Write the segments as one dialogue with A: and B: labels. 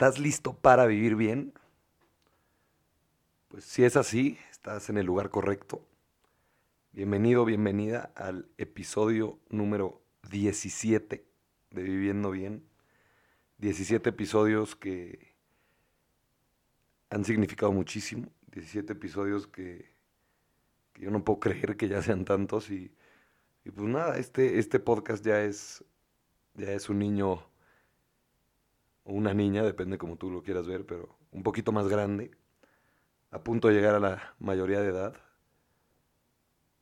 A: ¿Estás listo para vivir bien? Pues si es así, estás en el lugar correcto. Bienvenido, bienvenida al episodio número 17 de Viviendo Bien. 17 episodios que han significado muchísimo. 17 episodios que, que yo no puedo creer que ya sean tantos. Y, y pues nada, este, este podcast ya es, ya es un niño o una niña, depende como tú lo quieras ver, pero un poquito más grande, a punto de llegar a la mayoría de edad,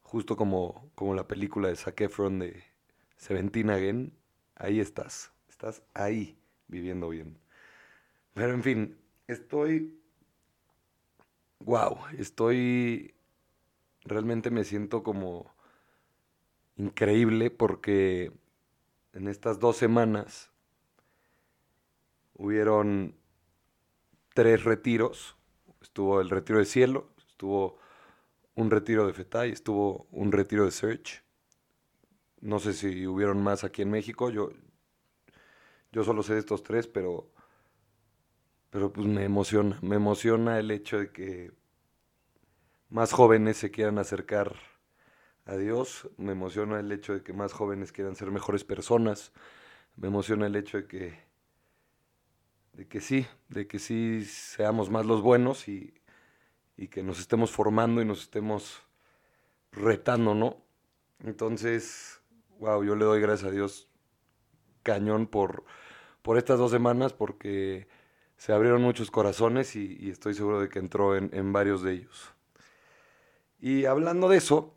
A: justo como, como la película de Zac Efron de Seventeen Again, ahí estás, estás ahí viviendo bien. Pero en fin, estoy, wow, estoy, realmente me siento como increíble porque en estas dos semanas hubieron tres retiros. Estuvo el retiro de cielo, estuvo un retiro de FETAI, estuvo un retiro de Search. No sé si hubieron más aquí en México. Yo, yo solo sé de estos tres, pero, pero pues me emociona. Me emociona el hecho de que más jóvenes se quieran acercar a Dios. Me emociona el hecho de que más jóvenes quieran ser mejores personas. Me emociona el hecho de que de que sí, de que sí seamos más los buenos y, que nos estemos formando y nos estemos retando, ¿no? Entonces, wow, yo le doy gracias a Dios cañón por, por estas dos semanas porque se abrieron muchos corazones y, estoy seguro de que entró en, en, varios de ellos. Y hablando de eso,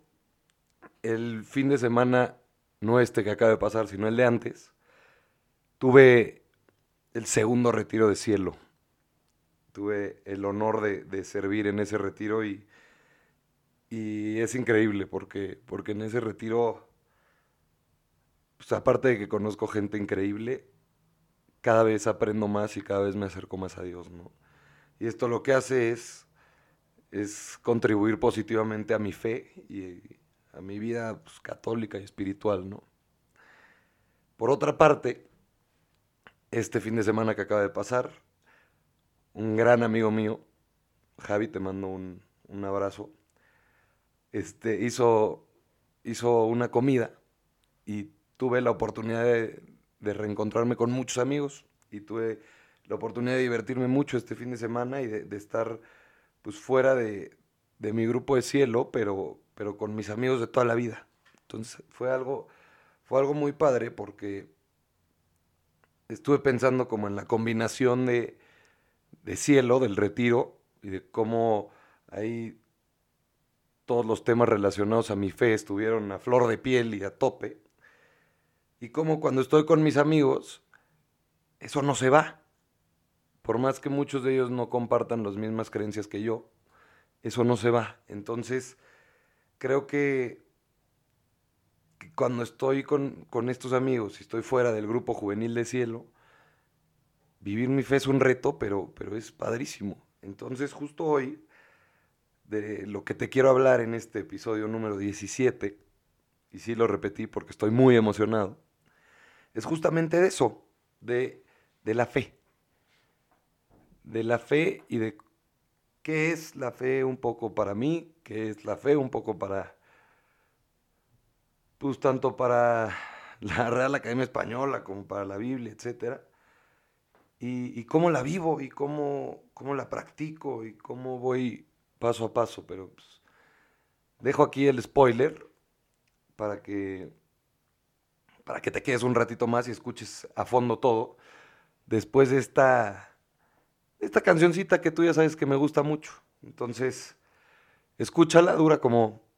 A: el fin de semana, no este que acaba de pasar, sino el de antes, tuve el segundo retiro de cielo. Tuve el honor de, servir en ese retiro y, y es increíble porque, porque en ese retiro, pues aparte de que conozco gente increíble, cada vez aprendo más y cada vez me acerco más a Dios, ¿no? Y esto lo que hace es, es contribuir positivamente a mi fe y a mi vida pues, católica y espiritual, ¿no? Por otra parte, este fin de semana que acaba de pasar, un gran amigo mío, Javi, te mando un, abrazo, este, hizo, hizo una comida y tuve la oportunidad de, reencontrarme con muchos amigos y tuve la oportunidad de divertirme mucho este fin de semana y de, estar pues fuera de, de, mi grupo de cielo, pero, pero con mis amigos de toda la vida. Entonces fue algo, fue algo muy padre porque estuve pensando como en la combinación de, cielo, del retiro, y de cómo ahí todos los temas relacionados a mi fe estuvieron a flor de piel y a tope. Y cómo cuando estoy con mis amigos, eso no se va. Por más que muchos de ellos no compartan las mismas creencias que yo, eso no se va. Entonces, creo que cuando estoy con, estos amigos y estoy fuera del grupo juvenil de cielo, vivir mi fe es un reto, pero, pero es padrísimo. Entonces, justo hoy, de lo que te quiero hablar en este episodio número 17, y sí lo repetí porque estoy muy emocionado, es justamente de eso, de, de la fe. De la fe y de qué es la fe un poco para mí, qué es la fe un poco para pues tanto para la Real Academia Española como para la Biblia, etc. Y, cómo la vivo y cómo, cómo, la practico y cómo voy paso a paso. Pero pues, dejo aquí el spoiler para que, para que te quedes un ratito más y escuches a fondo todo. Después de esta, esta cancioncita que tú ya sabes que me gusta mucho. Entonces, escúchala, dura como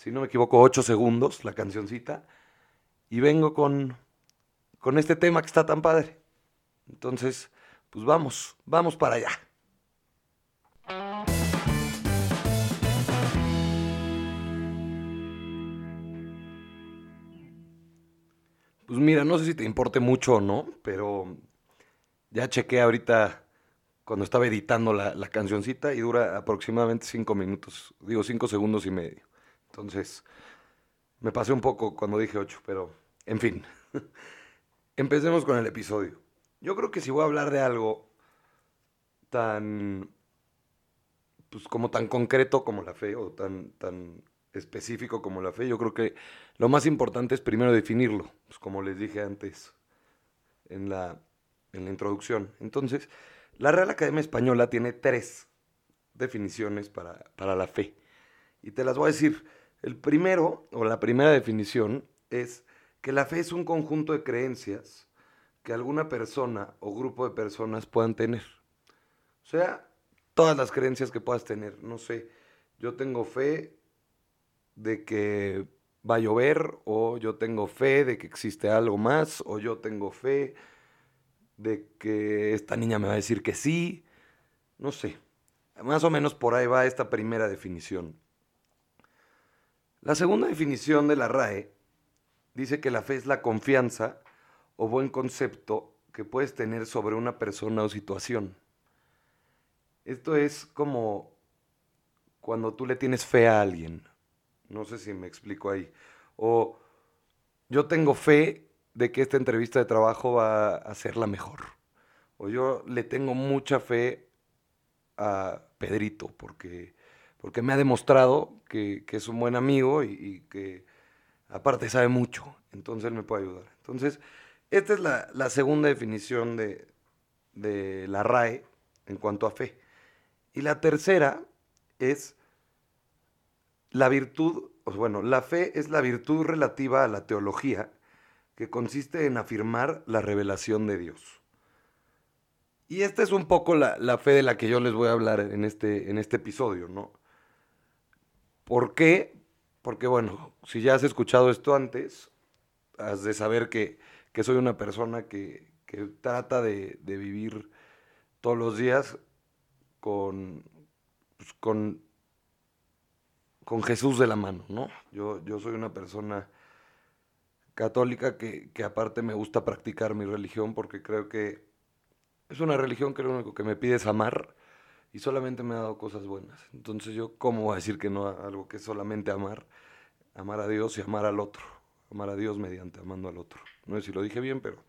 A: si no me equivoco, ocho segundos la cancioncita. Y vengo con, con este tema que está tan padre. Entonces, pues vamos, vamos para allá. Pues mira, no sé si te importe mucho o no, pero ya chequé ahorita cuando estaba editando la, la cancioncita y dura aproximadamente cinco minutos, digo cinco segundos y medio. Entonces, me pasé un poco cuando dije 8, pero en fin. Empecemos con el episodio. Yo creo que si voy a hablar de algo tan, pues como tan concreto como la fe o tan, tan específico como la fe. Yo creo que lo más importante es primero definirlo, pues como les dije antes en la, en la introducción. Entonces, la Real Academia Española tiene tres definiciones para, para la fe. Y te las voy a decir. El primero, o la primera definición, es que la fe es un conjunto de creencias que alguna persona o grupo de personas puedan tener. O sea, todas las creencias que puedas tener. No sé, yo tengo fe de que va a llover, o yo tengo fe de que existe algo más, o yo tengo fe de que esta niña me va a decir que sí. No sé. Más o menos por ahí va esta primera definición. La segunda definición de la RAE dice que la fe es la confianza o buen concepto que puedes tener sobre una persona o situación. Esto es como cuando tú le tienes fe a alguien. No sé si me explico ahí. O yo tengo fe de que esta entrevista de trabajo va a ser la mejor. O yo le tengo mucha fe a Pedrito porque, porque me ha demostrado que, es un buen amigo y, que aparte sabe mucho. Entonces él me puede ayudar. Entonces, esta es la, segunda definición de, de la RAE en cuanto a fe. Y la tercera es la virtud, bueno, la fe es la virtud relativa a la teología que consiste en afirmar la revelación de Dios. Y esta es un poco la, fe de la que yo les voy a hablar en este, en este episodio, ¿no? ¿Por qué? Porque, bueno, si ya has escuchado esto antes, has de saber que, soy una persona que, trata de, vivir todos los días con, pues, con con Jesús de la mano, ¿no? Yo, yo soy una persona católica que, aparte me gusta practicar mi religión porque creo que es una religión que lo único que me pide es amar y solamente me ha dado cosas buenas. Entonces yo, ¿cómo voy a decir que no a algo que es solamente amar? Amar a Dios y amar al otro. Amar a Dios mediante amando al otro. No sé si lo dije bien, pero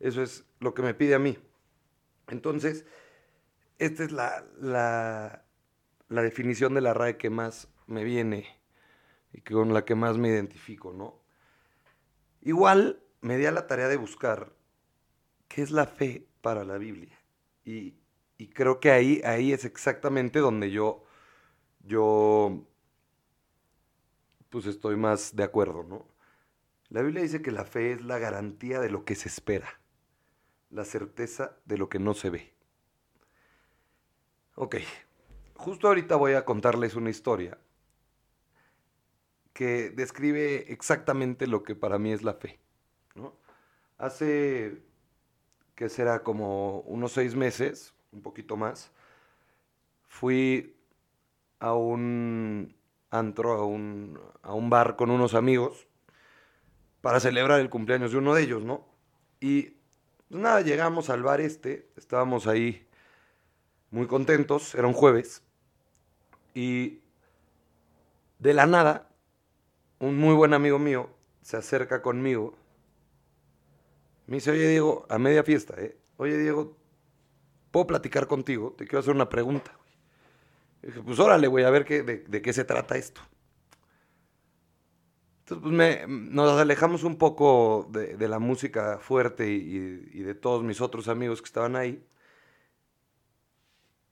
A: eso es lo que me pide a mí. Entonces, esta es la, la, la definición de la RAE que más me viene y con la que más me identifico, ¿no? Igual me di a la tarea de buscar qué es la fe para la Biblia. Y, creo que ahí, ahí es exactamente donde yo, yo, pues estoy más de acuerdo, ¿no? La Biblia dice que la fe es la garantía de lo que se espera, la certeza de lo que no se ve. Ok, justo ahorita voy a contarles una historia que describe exactamente lo que para mí es la fe. Hace, que será como unos seis meses, un poquito más, fui a un antro, a un, a un bar con unos amigos para celebrar el cumpleaños de uno de ellos, ¿no? Y pues nada, llegamos al bar este, estábamos ahí muy contentos, era un jueves, y de la nada un muy buen amigo mío se acerca conmigo. Me dice, oye Diego, a media fiesta, ¿eh? Oye Diego, ¿puedo platicar contigo? Te quiero hacer una pregunta. dije, pues órale, voy a ver qué, de, qué se trata esto. Entonces, pues me, nos alejamos un poco de, la música fuerte y, y, de todos mis otros amigos que estaban ahí.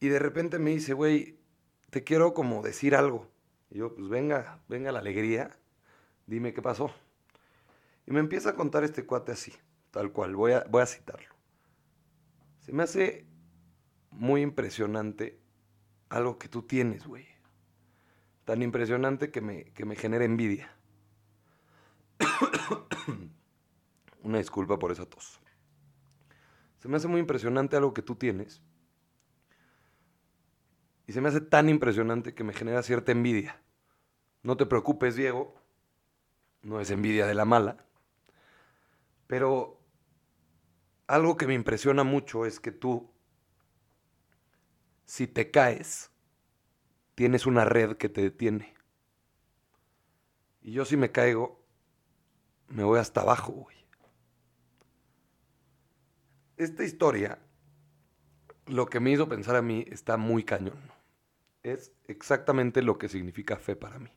A: Y de repente me dice, güey, te quiero como decir algo. Y yo, pues venga, venga la alegría dime qué pasó. Y me empieza a contar este cuate así, tal cual, voy a, voy a citarlo. Se me hace muy impresionante algo que tú tienes, güey. Tan impresionante que me, que me genera envidia. Una disculpa por esa tos. Se me hace muy impresionante algo que tú tienes. Y se me hace tan impresionante que me genera cierta envidia. No te preocupes, Diego, no es envidia de la mala, pero algo que me impresiona mucho es que tú, si te caes, tienes una red que te detiene. Y yo si me caigo, me voy hasta abajo, güey. Esta historia lo que me hizo pensar a mí está muy cañón. Es exactamente lo que significa fe para mí.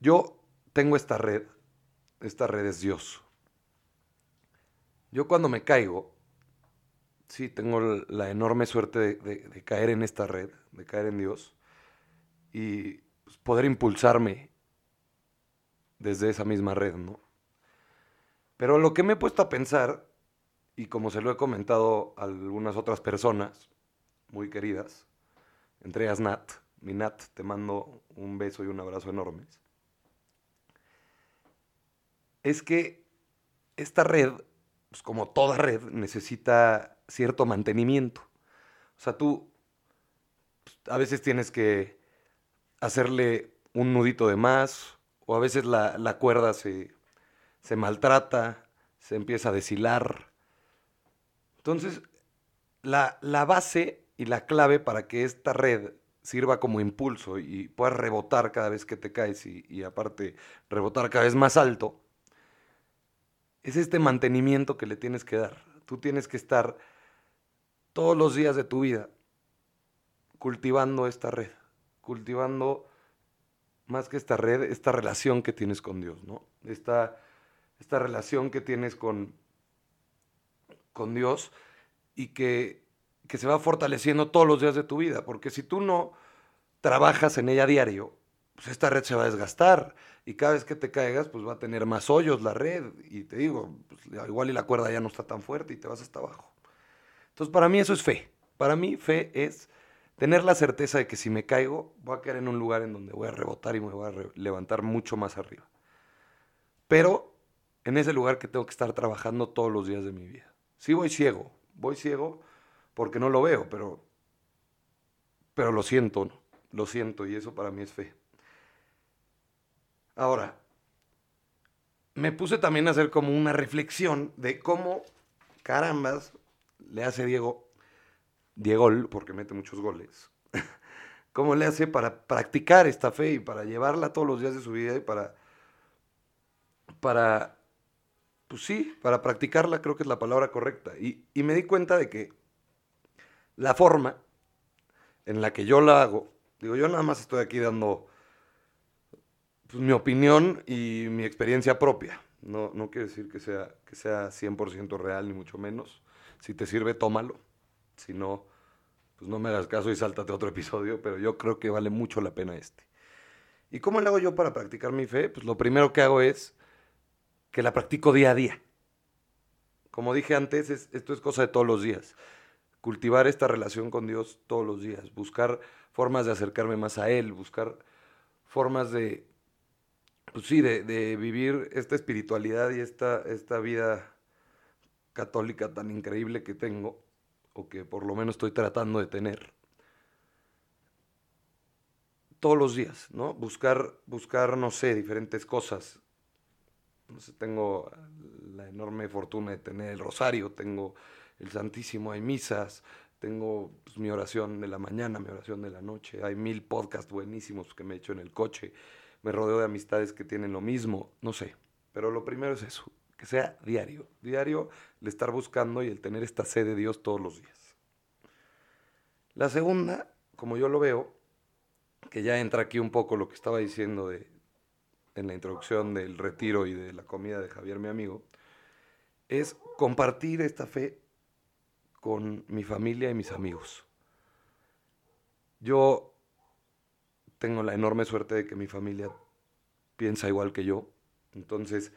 A: Yo tengo esta red, esta red es Dios. Yo cuando me caigo, sí, tengo la enorme suerte de, caer en esta red, de caer en Dios y pues, poder impulsarme desde esa misma red, ¿no? Pero lo que me he puesto a pensar, y como se lo he comentado a algunas otras personas muy queridas, entre ellas Nat, mi Nat, te mando un beso y un abrazo enormes, es que esta red, pues como toda red, necesita cierto mantenimiento. O sea, tú pues, a veces tienes que hacerle un nudito de más, o a veces la, cuerda se, se maltrata, se empieza a deshilar. Entonces, la, la, base y la clave para que esta red sirva como impulso y puedas rebotar cada vez que te caes y, y, aparte rebotar cada vez más alto, es este mantenimiento que le tienes que dar. Tú tienes que estar todos los días de tu vida cultivando esta red, cultivando más que esta red, esta relación que tienes con Dios, ¿no? Esta, esta relación que tienes con, con Dios y que, que se va fortaleciendo todos los días de tu vida, porque si tú no trabajas en ella diario, pues esta red se va a desgastar y cada vez que te caigas, pues va a tener más hoyos la red y te digo, pues, igual y la cuerda ya no está tan fuerte y te vas hasta abajo. Entonces, para mí eso es fe. Para mí fe es tener la certeza de que si me caigo, voy a caer en un lugar en donde voy a rebotar y me voy a levantar mucho más arriba. Pero en ese lugar que tengo que estar trabajando todos los días de mi vida. Sí voy ciego, voy ciego porque no lo veo, pero, pero lo siento, lo siento y eso para mí es fe. Ahora, me puse también a hacer como una reflexión de cómo, carambas, le hace Diego, Diego, porque mete muchos goles, cómo le hace para practicar esta fe y para llevarla todos los días de su vida y para, para, pues sí, para practicarla creo que es la palabra correcta. Y, y me di cuenta de que la forma en la que yo la hago, digo, yo nada más estoy aquí dando pues, mi opinión y mi experiencia propia. No, no quiere decir que sea, que sea 100% real, ni mucho menos. Si te sirve, tómalo. Si no, pues no me hagas caso y sáltate otro episodio, pero yo creo que vale mucho la pena este. ¿Y cómo le hago yo para practicar mi fe? Pues lo primero que hago es que la practico día a día. Como dije antes, esto es cosa de todos los días. Cultivar esta relación con Dios todos los días, buscar formas de acercarme más a Él, buscar formas de, pues sí, de, vivir esta espiritualidad y esta, esta vida católica tan increíble que tengo, o que por lo menos estoy tratando de tener, todos los días, ¿no? Buscar, buscar, no sé, diferentes cosas. No sé, tengo la enorme fortuna de tener el rosario, tengo el Santísimo, hay misas, tengo pues, mi oración de la mañana, mi oración de la noche, hay mil podcasts buenísimos que me he hecho en el coche me rodeo de amistades que tienen lo mismo, no sé. Pero lo primero es eso, que sea diario, diario el estar buscando y el tener esta sed de Dios todos los días. La segunda, como yo lo veo, que ya entra aquí un poco lo que estaba diciendo de, en la introducción del retiro y de la comida de Javier, mi amigo, es compartir esta fe con mi familia y mis amigos. Yo tengo la enorme suerte de que mi familia piensa igual que yo. Entonces,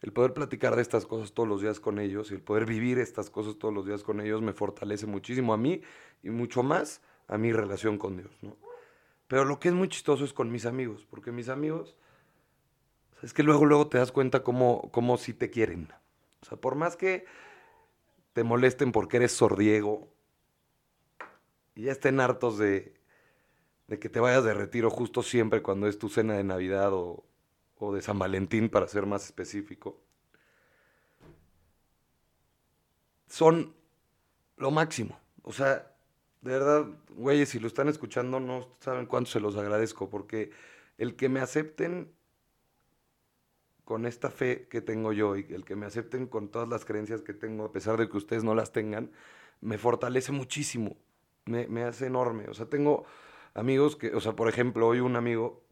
A: el poder platicar de estas cosas todos los días con ellos y el poder vivir estas cosas todos los días con ellos me fortalece muchísimo a mí y mucho más a mi relación con Dios, ¿no? Pero lo que es muy chistoso es con mis amigos, porque mis amigos, es que luego, luego te das cuenta cómo, cómo sí te quieren. O sea, por más que te molesten porque eres sordiego y ya estén hartos de, de que te vayas de retiro justo siempre cuando es tu cena de Navidad o, de San Valentín, para ser más específico, son lo máximo. O sea, de verdad, güeyes, si lo están escuchando, no saben cuánto se los agradezco, porque el que me acepten con esta fe que tengo yo y el que me acepten con todas las creencias que tengo, a pesar de que ustedes no las tengan, me fortalece muchísimo, me, me hace enorme. O sea, tengo amigos que, o sea, por ejemplo, hoy un amigo,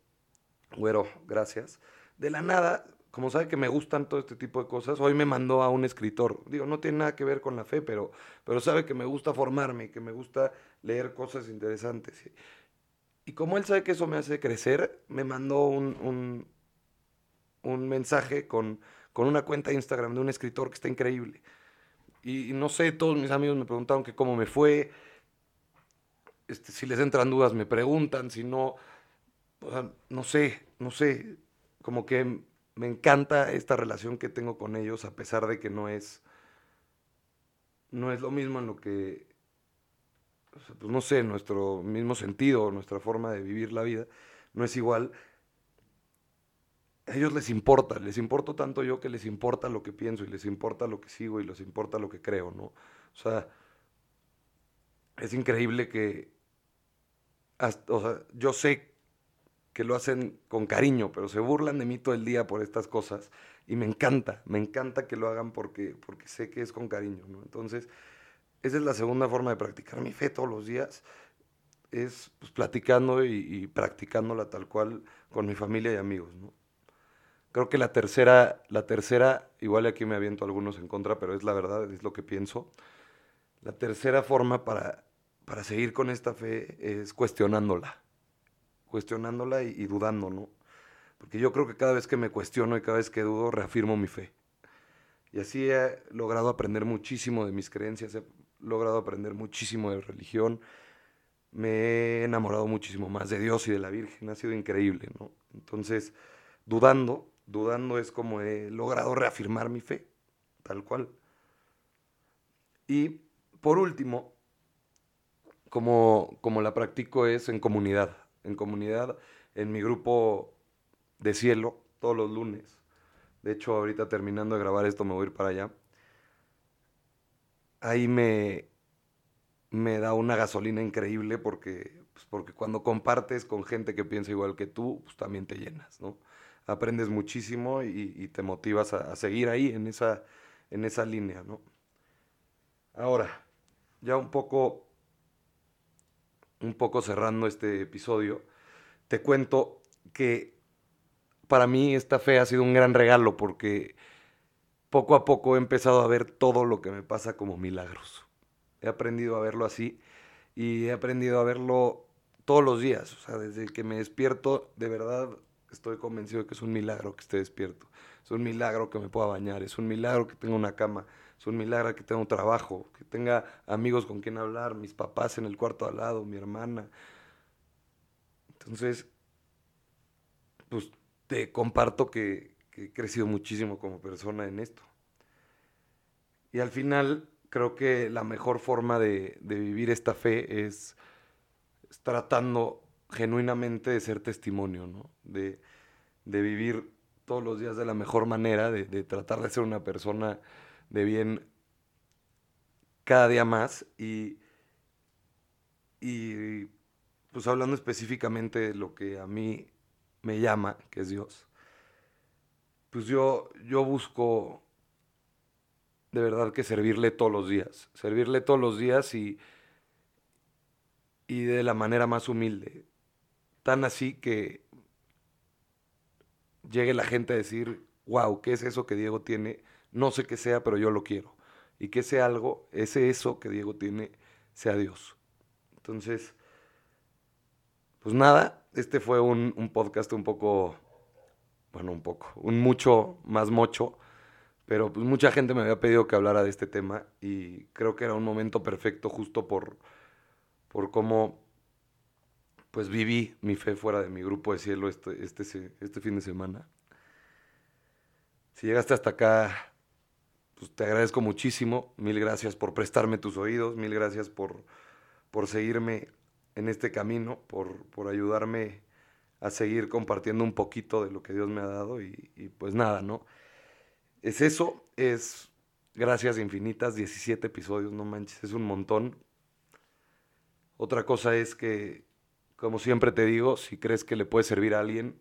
A: güero, gracias, de la nada, como sabe que me gustan todo este tipo de cosas, hoy me mandó a un escritor. Digo, no tiene nada que ver con la fe, pero, pero sabe que me gusta formarme, que me gusta leer cosas interesantes. Y como él sabe que eso me hace crecer, me mandó un, un, mensaje con, con, una cuenta de Instagram de un escritor que está increíble. Y, no sé, todos mis amigos me preguntaron que cómo me fue. Este, si les entran dudas, me preguntan. Si no, no sé, no sé. Como que me encanta esta relación que tengo con ellos, a pesar de que no es. No es lo mismo en lo que pues no sé, nuestro mismo sentido, nuestra forma de vivir la vida, no es igual. A ellos les importa, les importa tanto yo que les importa lo que pienso y les importa lo que sigo y les importa lo que creo, ¿no? O sea, es increíble que, o sea, yo sé que lo hacen con cariño, pero se burlan de mí todo el día por estas cosas y me encanta, me encanta que lo hagan porque, porque sé que es con cariño. Entonces, esa es la segunda forma de practicar mi fe todos los días. Es pues, platicando y, practicándola tal cual con mi familia y amigos. Creo que la tercera, la tercera, igual aquí me aviento algunos en contra, pero es la verdad, es lo que pienso. La tercera forma para, para seguir con esta fe es cuestionándola. Cuestionándola y, dudando, ¿no? Porque yo creo que cada vez que me cuestiono y cada vez que dudo, reafirmo mi fe. Y así he logrado aprender muchísimo de mis creencias, logrado aprender muchísimo de religión, me he enamorado muchísimo más de Dios y de la Virgen, ha sido increíble, ¿no? Entonces, dudando, dudando es como he logrado reafirmar mi fe, tal cual. Y por último, como, como la practico es en comunidad, en comunidad, en mi grupo de cielo, todos los lunes. De hecho, ahorita terminando de grabar esto me voy a ir para allá ahí me, me da una gasolina increíble porque, pues porque cuando compartes con gente que piensa igual que tú, pues también te llenas, ¿no? Aprendes muchísimo y, te motivas a, seguir ahí en esa, en esa línea, ¿no? Ahora, ya un poco, un poco cerrando este episodio, te cuento que para mí esta fe ha sido un gran regalo porque poco a poco he empezado a ver todo lo que me pasa como milagros. He aprendido a verlo así y he aprendido a verlo todos los días. O sea, desde que me despierto, de verdad estoy convencido de que es un milagro que esté despierto. Es un milagro que me pueda bañar, es un milagro que tenga una cama, es un milagro que tenga un trabajo, que tenga amigos con quien hablar, mis papás en el cuarto al lado, mi hermana. Entonces, pues te comparto que, he crecido muchísimo como persona en esto. Y al final creo que la mejor forma de, vivir esta fe es, tratando genuinamente de ser testimonio, ¿no? de, vivir todos los días de la mejor manera, de, tratar de ser una persona de bien cada día más y, y pues hablando específicamente de lo que a mí me llama, que es Dios pues yo, yo busco de verdad que servirle todos los días, servirle todos los días y, y de la manera más humilde. Tan así que llegue la gente a decir, wow, ¿qué es eso que Diego tiene? No sé qué sea, pero yo lo quiero. Y que ese algo, ese eso que Diego tiene, sea Dios. Entonces, pues nada, este fue un, un podcast un poco bueno, un poco, un mucho más mocho, pero pues mucha gente me había pedido que hablara de este tema y creo que era un momento perfecto justo por, por cómo pues viví mi fe fuera de mi grupo de cielo este, este, este fin de semana. Si llegaste hasta acá, pues te agradezco muchísimo. Mil gracias por prestarme tus oídos, mil gracias por, por seguirme en este camino, por, por ayudarme a seguir compartiendo un poquito de lo que Dios me ha dado y, pues nada, ¿no? Es eso, es gracias infinitas, 17 episodios, no manches, es un montón. Otra cosa es que, como siempre te digo, si crees que le puede servir a alguien,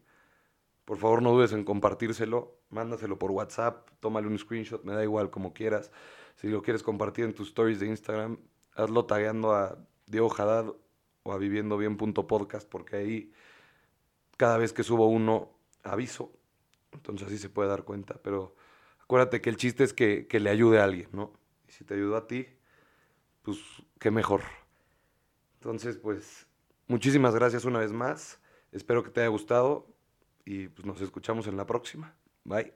A: por favor no dudes en compartírselo, mándaselo por WhatsApp, tómale un screenshot, me da igual como quieras. Si lo quieres compartir en tus stories de Instagram, hazlo tagueando a Diego Haddad o a Viviendo Bien porque ahí cada vez que subo uno aviso. Entonces así se puede dar cuenta. Pero acuérdate que el chiste es que, que le ayude a alguien, ¿no? Y si te ayudó a ti, pues qué mejor. Entonces, pues, muchísimas gracias una vez más. Espero que te haya gustado y pues nos escuchamos en la próxima. Bye.